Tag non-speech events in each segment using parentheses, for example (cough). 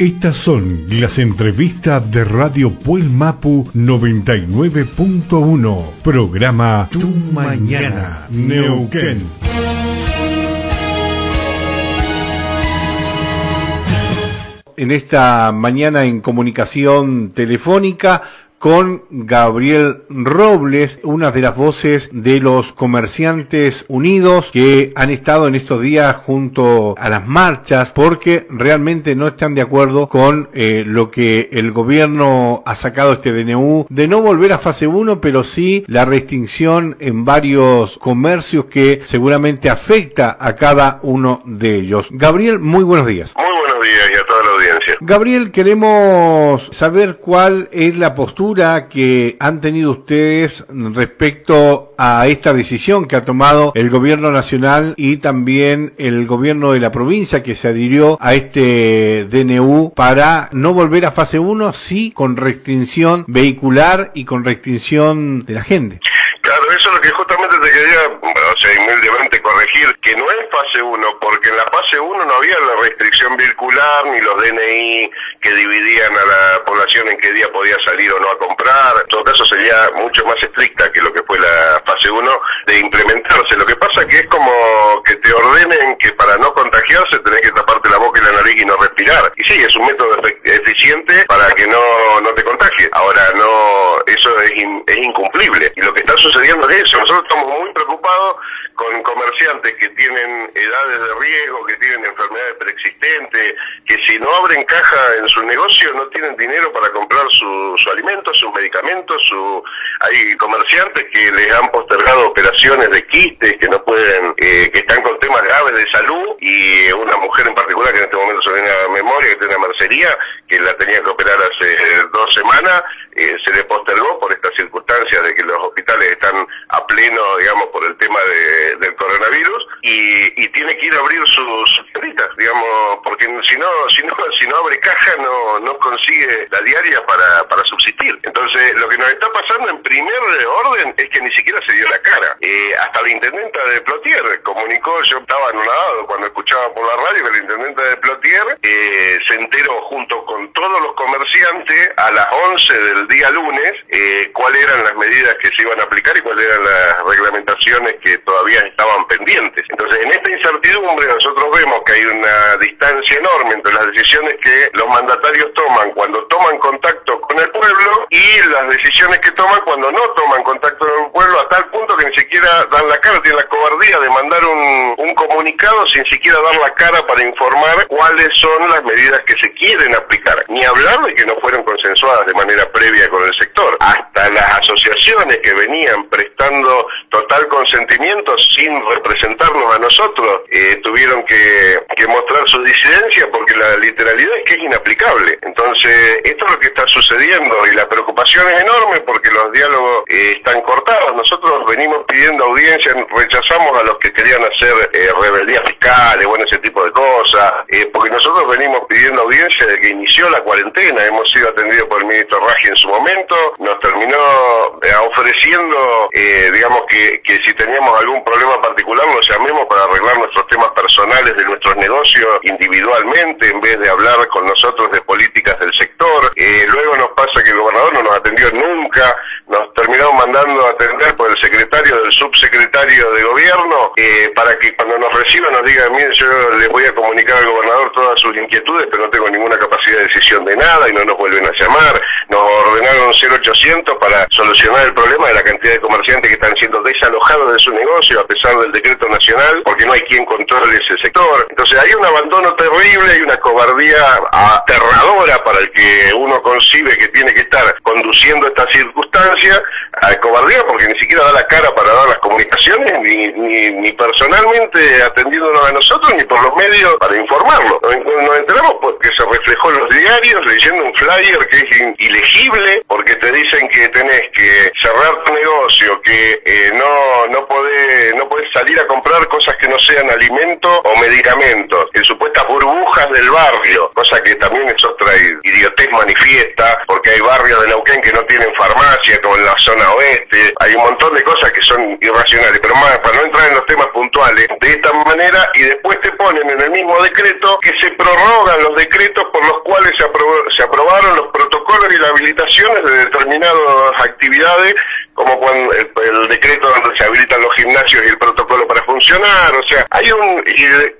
Estas son las entrevistas de Radio Puel Mapu 99.1, programa Tu Mañana, Neuquén. En esta mañana en comunicación telefónica con Gabriel Robles, una de las voces de los comerciantes unidos que han estado en estos días junto a las marchas porque realmente no están de acuerdo con eh, lo que el gobierno ha sacado este DNU de no volver a fase 1, pero sí la restricción en varios comercios que seguramente afecta a cada uno de ellos. Gabriel, muy buenos días. Muy buenos días y a toda Gabriel, queremos saber cuál es la postura que han tenido ustedes respecto a esta decisión que ha tomado el gobierno nacional y también el gobierno de la provincia que se adhirió a este DNU para no volver a fase 1, sí con restricción vehicular y con restricción de la gente. Claro, eso es lo que justamente te quería, o sea, humildemente corregir, que no es fase 1, porque en la fase 1 no había vehicular ni los DNI que dividían a la población en qué día podía salir o no a comprar. En todo caso sería mucho más estricta que lo que fue la fase 1 de implementarse. Lo que pasa que es como que te ordenen que para no contagiarse tenés que taparte la boca y la nariz y no respirar. Y sí, es un método eficiente para que no, no te contagies. Ahora, no, es, incumplible. Y lo que está sucediendo es eso. Nosotros estamos muy preocupados con comerciantes que tienen edades de riesgo, que tienen enfermedades preexistentes, que si no abren caja en su negocio no tienen dinero para comprar su, su alimento, sus medicamentos, su... hay comerciantes que les han postergado operaciones de quistes, que no pueden, eh, que están con temas graves de salud y una mujer en particular que en este momento se viene a memoria, que tiene una mercería, que la tenía que operar hace dos semanas, eh, se le postergó por estas circunstancias de que los hospitales están a pleno, digamos, por el tema de, del coronavirus y, y, tiene que ir a abrir sus tienditas, digamos, porque si no, si no, si no abre caja no, no consigue la diaria para, para subsistir. Entonces, lo que nos está pasando en primer orden es que ni siquiera se dio la cara. Eh, hasta la intendenta de Plotier comunicó, yo estaba anonadado cuando escuchaba por la radio que la intendenta de Plotier eh, se enteró junto con todos los comerciantes a las 11 del día lunes eh, cuáles eran las medidas que se iban a aplicar y cuáles eran las reglamentaciones que todavía estaban pendientes. Entonces, en esta incertidumbre nosotros vemos que hay una distancia enorme entre las decisiones que los mandatarios toman cuando toman contacto con el pueblo y las decisiones que toman cuando no toman contacto con el pueblo a tal punto que ni siquiera dan la cara, tienen la cobardía de mandar un, un comunicado sin siquiera dar la cara para informar cuáles son las medidas que se quieren aplicar. Ni hablar de que no fueron consensuadas de manera previa con el sector. Hasta las asociaciones que venían prestando total consentimiento sin representarnos a nosotros eh, tuvieron que, que mostrar su disidencia porque la literalidad es que es inaplicable. Entonces, esto es lo que está sucediendo y la preocupación es enorme porque los diálogos eh, están cortados. Nosotros venimos pidiendo audiencia, rechazamos a los que querían hacer eh, rebeldías fiscales, bueno, ese tipo de cosas, eh, porque nosotros venimos pidiendo audiencia desde que inició la cuarentena, hemos sido atendidos por el ministro Raji en su momento, nos terminó eh, ofreciendo, eh, digamos, que, que si teníamos algún problema particular nos llamemos para arreglar nuestros temas personales de nuestros negocios individualmente en vez de hablar con nosotros de políticas del sector. Eh, luego nos pasa que el gobernador no nos atendió nunca, nos terminamos mandando a atender por el secretario del subsecretario de gobierno eh, para que cuando nos reciba nos diga, miren, yo les voy a comunicar al gobernador todas sus inquietudes, pero no tengo ninguna capacidad de decisión de nada y no nos vuelven a llamar. Nos ordenaron 0800 para solucionar el problema de la cantidad de comerciantes que están siendo desalojados de su negocio a pesar del decreto nacional, porque no hay quien controle ese sector. Entonces hay un abandono terrible, hay una cobardía aterradora para el que uno concibe que tiene que estar conduciendo esta circunstancia, a cobardía porque ni siquiera da la cara para dar las comunicaciones, ni, ni, ni personalmente atendiéndonos a nosotros, ni por los medios para informarlo. Nos, nos enteramos porque se reflejó en los diarios leyendo un flyer que es ilegible, porque te dicen que tenés que cerrar tu negocio, que eh, no, no, podés, no podés salir a comprar cosas que no sean alimentos o medicamentos, en supuestas burbujas del barrio, cosa que también es otra idiotez manifiesta, porque hay barrios de Neuquén que no tienen farmacia, como en la zona oeste, hay un montón de cosas que son irracionales, pero más, para no entrar en los temas puntuales, de esta manera, y después te ponen en el mismo decreto que se prorrogan los decretos por los cuales se, se aprobaron los protocolos y las habilitaciones de determinadas actividades como cuando el, decreto donde se habilitan los gimnasios y el protocolo para funcionar, o sea, hay un,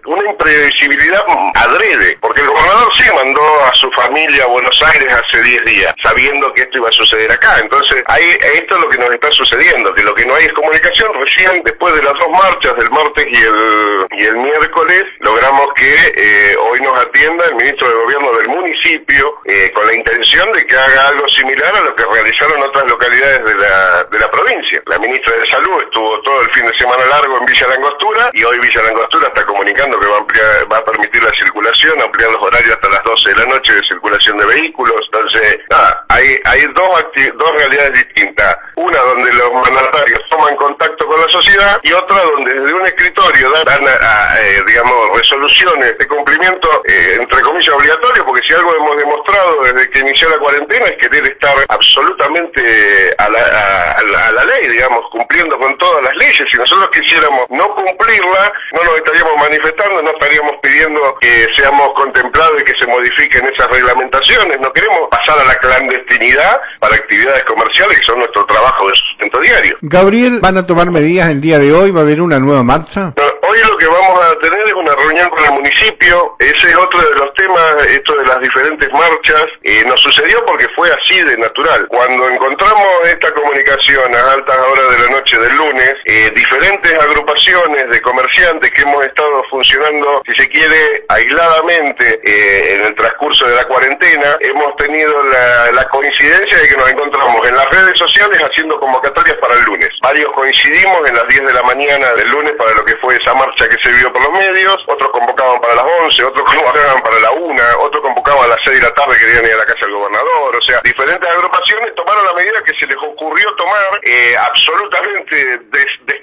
una imprevisibilidad adrede, porque el gobernador sí mandó a su familia a Buenos Aires hace 10 días, sabiendo que esto iba a suceder acá, entonces hay, esto es lo que nos está sucediendo, que lo que no hay es comunicación, recién después de las dos marchas del martes y el, y el miércoles, logramos que eh, hoy nos atienda el ministro de Gobierno del municipio, eh, con la intención de que haga algo similar a lo que realizaron otras localidades de la de la provincia. La ministra de Salud estuvo todo el fin de semana largo en Villa Langostura y hoy Villa Langostura está comunicando que va a, ampliar, va a permitir la circulación, ampliar los horarios hasta las 12 de la noche de circulación de vehículos. Entonces, nada, hay, hay dos, dos realidades distintas. Una donde los mandatarios toman contacto con la sociedad y otra donde desde un escritorio dan, eh, digamos, resoluciones de cumplimiento, eh, entre comillas, obligatorio, porque si algo hemos demostrado desde que inició la cuarentena es querer estar absolutamente a la, a la, ley, digamos, cumpliendo con todas las leyes. Si nosotros quisiéramos no cumplirla, no nos estaríamos manifestando, no estaríamos pidiendo que seamos contemplados y que se modifiquen esas reglamentaciones. No queremos pasar a la clandestinidad para actividades comerciales que son nuestro trabajo de sustento diario. Gabriel, ¿van a tomar medidas el día de hoy? ¿Va a haber una nueva marcha? Hoy lo que vamos a tener es una reunión con el municipio. Ese es otro de los temas, esto de las diferentes marchas. Eh, nos sucedió porque fue así de natural. Cuando encontramos esta comunicación a altas horas de la noche del lunes, eh, diferentes agrupaciones de comerciantes que hemos estado funcionando, si se quiere, aisladamente eh, en el transcurso de la cuarentena, hemos tenido la, la coincidencia de que nos encontramos en las redes sociales haciendo convocatorias para el lunes. Varios coincidimos en las 10 de la mañana del lunes para lo que fue esa marcha que se vio por los medios, otros convocaban para las 11, otros (laughs) convocaban para la 1, otros convocaban a las 6 de la tarde, querían ir a la casa del gobernador, o sea, diferentes agrupaciones tomaron la medida que se les ocurrió tomar eh, absolutamente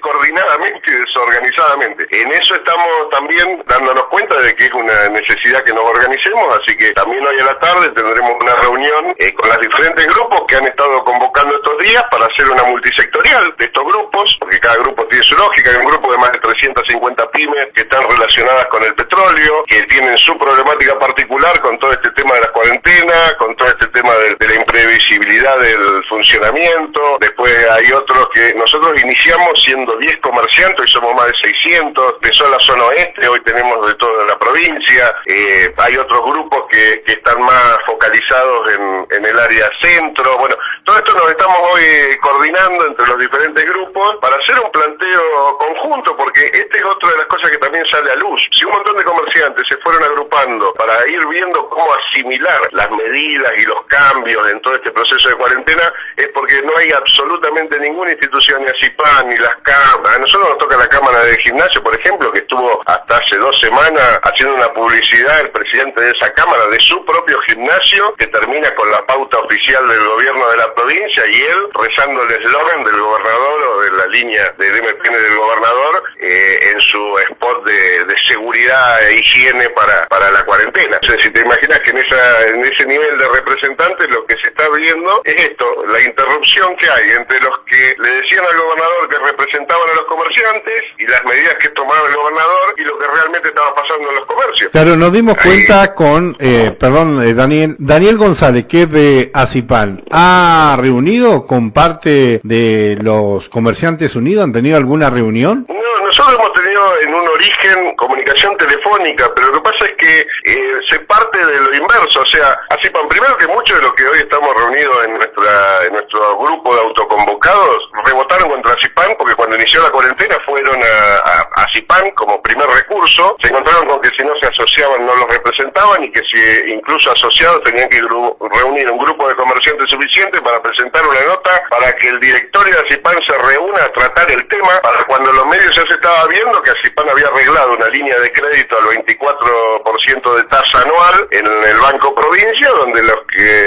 descoordinadamente y desorganizadamente. En eso estamos también dándonos cuenta de que es una necesidad que nos organicemos, así que también hoy a la tarde tendremos una reunión eh, con los diferentes grupos que han estado convocando estos días para hacer una multisectorial de estos grupos, porque cada grupo tiene su lógica, hay un grupo de más de 350 pymes que están relacionadas con el petróleo, que tienen su problemática particular con todo este tema de las cuarentenas, con todo este tema de, la imprevisibilidad del funcionamiento. Después hay otros que nosotros iniciamos siendo 10 comerciantes, y somos más de 600, de la zona oeste, hoy tenemos de toda la provincia. Eh, hay otros grupos que, están más focalizados en, en el área centro. Bueno, todo esto nos estamos hoy coordinando entre los diferentes grupos para hacer un planteo conjunto, porque esta es otra de las cosas que también sale a luz. Si un montón de comerciantes se fueron agrupando para ir viendo cómo asimilar las medidas y los cambios en todo este proceso de cuarentena, es porque no hay absolutamente ninguna institución, ni ACIPAN, ni las cámaras. A nosotros nos toca la Cámara de Gimnasio, por ejemplo, que estuvo hasta hace dos semanas haciendo una publicidad el presidente de esa Cámara de su propio gimnasio, que termina con la pauta oficial del gobierno de la provincia y él rezando el eslogan del gobernador o de la línea del MPN del gobernador eh, en su spot de, seguridad e higiene para, para la cuarentena. O si te imaginas que en, esa, en ese nivel de representantes lo que se está viendo es esto, la interrupción que hay entre los que le decían al gobernador que representaban a los comerciantes y las medidas que tomaba el gobernador y lo que realmente estaba pasando en los comercios. Claro, nos dimos cuenta con, eh, perdón, eh, Daniel, Daniel González, que es de Acipan, ¿ha reunido con parte de los comerciantes unidos? ¿Han tenido alguna reunión? No, nosotros hemos tenido en un origen comunicación telefónica, pero lo que pasa es que eh, se parte de lo inverso, o sea, Acipan, primero que muchos de los que hoy estamos reunidos en nuestra en nuestro grupo de autoconvocados rebotaron contra Acipan porque cuando inició la cuarentena fueron a, a, como primer recurso, se encontraron con que si no se asociaban no los representaban y que si incluso asociados tenían que reunir un grupo de comerciantes suficiente para presentar una nota para que el directorio de Acipan se reúna a tratar el tema para cuando los medios se estaba viendo que Acipan había arreglado una línea de crédito al 24% de tasa anual en el Banco Provincia donde las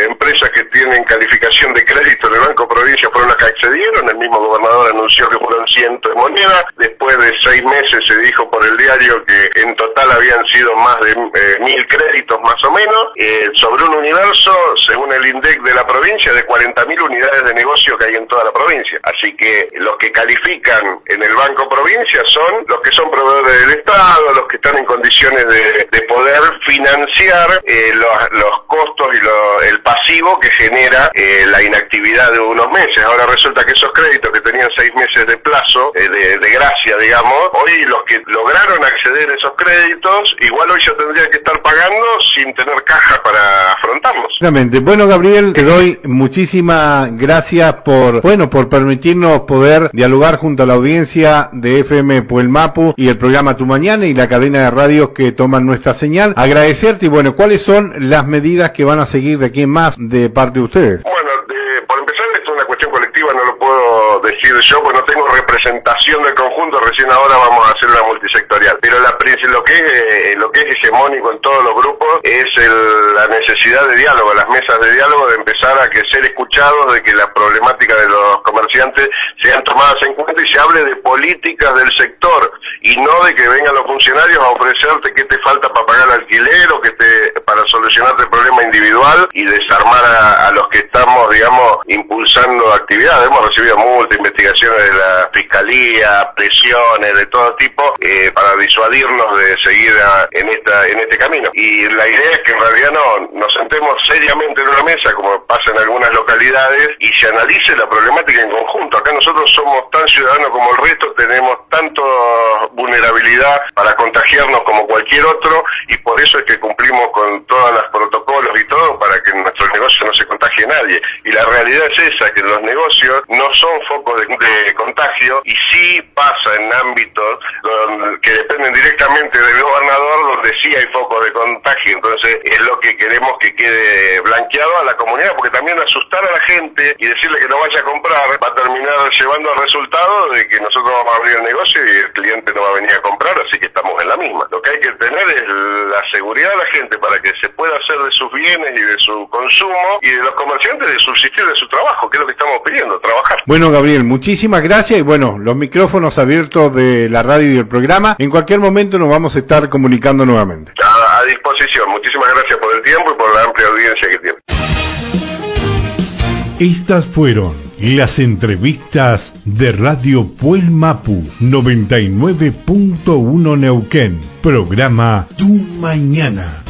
empresas que tienen calificación de crédito en el Banco Provincia fueron las que accedieron, el mismo gobernador anunció que fueron cientos de monedas, después de seis meses se dijo por el diario que en total habían sido más de eh, mil créditos más o menos, eh, sobre un universo, según el INDEC de la provincia, de 40.000 unidades de negocio hay en toda la provincia. Así que los que califican en el Banco Provincia son los que son proveedores del Estado, los que están en condiciones de, poder financiar eh, los, costos y el pasivo que genera eh, la inactividad de unos meses. Ahora resulta que esos créditos que tenían seis meses de plazo, eh, de, gracia, digamos, hoy los que lograron acceder a esos créditos, igual hoy ya tendrían que estar pagando sin tener caja para afrontarlos. Exactamente. Bueno, Gabriel, te doy muchísimas gracias por, bueno, por permitirnos poder dialogar junto a la audiencia de FM Puelmapu y el programa Tu Mañana y la cadena de radios que toman nuestra señal. Agradecerte y bueno, ¿cuáles son las medidas que van a seguir de aquí en más de parte de ustedes? Bueno, por empezar, esto es una cuestión colectiva, no lo puedo decir yo, pues no tengo representación del conjunto, recién ahora vamos a hacer una multisectorial. Pero la, lo que es, eh, lo que es hegemónico en todos los grupos es la necesidad de diálogo, las mesas de diálogo, de empezar a que ser escuchados, de que la problemática de los comerciantes sean tomadas en cuenta y se hable de políticas del sector y no de que vengan los funcionarios a ofrecerte qué te falta para pagar el alquiler o que te para solucionarte el problema individual y desarmar a, los que estamos, digamos, impulsando actividades. Hemos recibido multas, investigaciones de la fiscalía, presiones de todo tipo eh, para disuadirnos de seguir en esta en este camino. Y la idea es que en realidad no nos sentemos seriamente en una mesa, como pasa en algunas localidades, y se analice la problemática en conjunto. Acá nosotros somos tan ciudadanos como el resto, tenemos tanto vulnerabilidad para contagiarnos como cualquier otro y por eso es que cumplimos con todos los protocolos y todo para que en nuestros negocios no se contagie nadie. Y la realidad es esa, que los negocios no son focos de, contagio y sí pasa en ámbitos que dependen directamente del gobernador donde sí hay focos de contagio. Entonces es lo que queremos que quede blanqueado a la comunidad porque también asustar a la gente y decirle que no vaya a comprar va a terminar llevando al resultado de que nosotros vamos a abrir el negocio y el cliente no va a venir a comprar, así que estamos en la misma. Lo que hay que tener es la seguridad de la gente para que se pueda hacer de sus bienes y de su consumo y de los comerciantes de subsistir de su trabajo, que es lo que estamos pidiendo, trabajar. Bueno, Gabriel, muchísimas gracias y bueno, los micrófonos abiertos de la radio y del programa. En cualquier momento nos vamos a estar comunicando nuevamente. A, a disposición. Muchísimas gracias por el tiempo y por la amplia audiencia que tiene. Estas fueron las entrevistas de Radio Puelmapu 99.1 Neuquén. Programa Tu Mañana.